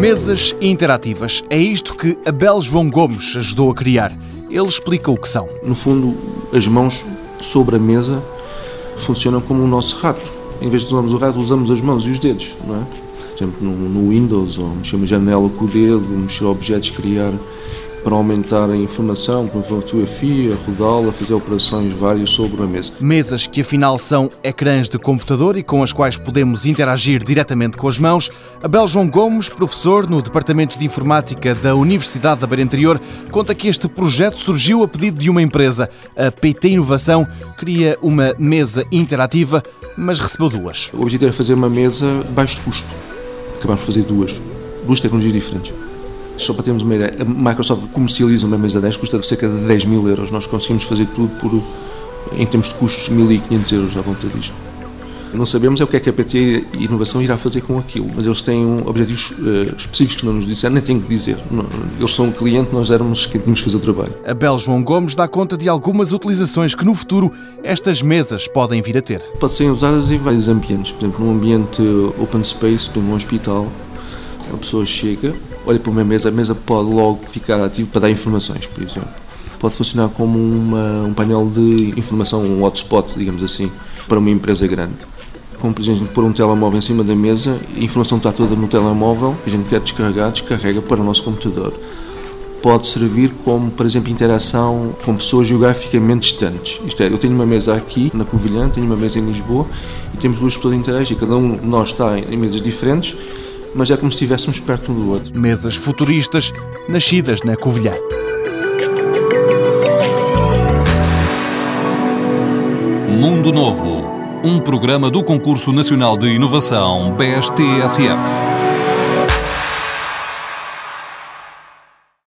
Mesas interativas. É isto que Abel João Gomes ajudou a criar. Ele explica o que são. No fundo, as mãos sobre a mesa funcionam como o nosso rato. Em vez de usarmos o rato, usamos as mãos e os dedos, não é? Por exemplo, no, no Windows, ou mexer uma janela com o dedo, mexer objetos, criar para aumentar a informação, para fotografia, rodá-la, fazer operações várias sobre a mesa. Mesas que afinal são ecrãs de computador e com as quais podemos interagir diretamente com as mãos. Abel João Gomes, professor no Departamento de Informática da Universidade da Beira Interior, conta que este projeto surgiu a pedido de uma empresa. A PT Inovação cria uma mesa interativa, mas recebeu duas. O objetivo é fazer uma mesa de baixo custo. Acabamos de fazer duas. Duas tecnologias diferentes. Só para termos uma ideia, a Microsoft comercializa uma mesa 10, custa cerca de 10 mil euros. Nós conseguimos fazer tudo por, em termos de custos, 1.500 euros à volta disto. Não sabemos é o que é que a PT Inovação irá fazer com aquilo, mas eles têm objetivos uh, específicos que não nos disseram, nem tenho que dizer. Não, eles são um cliente, nós éramos quem tínhamos de fazer o trabalho. Abel João Gomes dá conta de algumas utilizações que no futuro estas mesas podem vir a ter. Podem ser usadas em vários ambientes, por exemplo, num ambiente open space, por exemplo, num hospital, a pessoa chega, olha para uma mesa, a mesa pode logo ficar ativa para dar informações, por exemplo. Pode funcionar como uma, um painel de informação, um hotspot, digamos assim, para uma empresa grande. Como, por exemplo, pôr um telemóvel em cima da mesa, a informação está toda no telemóvel, a gente quer descarregar, descarrega para o nosso computador. Pode servir como, por exemplo, interação com pessoas geograficamente distantes. Isto é, eu tenho uma mesa aqui na Covilhã, tenho uma mesa em Lisboa e temos duas pessoas a interagir. Cada um de nós está em mesas diferentes mas é como se estivéssemos perto um do outro. Mesas futuristas nascidas na Covilhã. Mundo Novo, um programa do Concurso Nacional de Inovação BSTSF.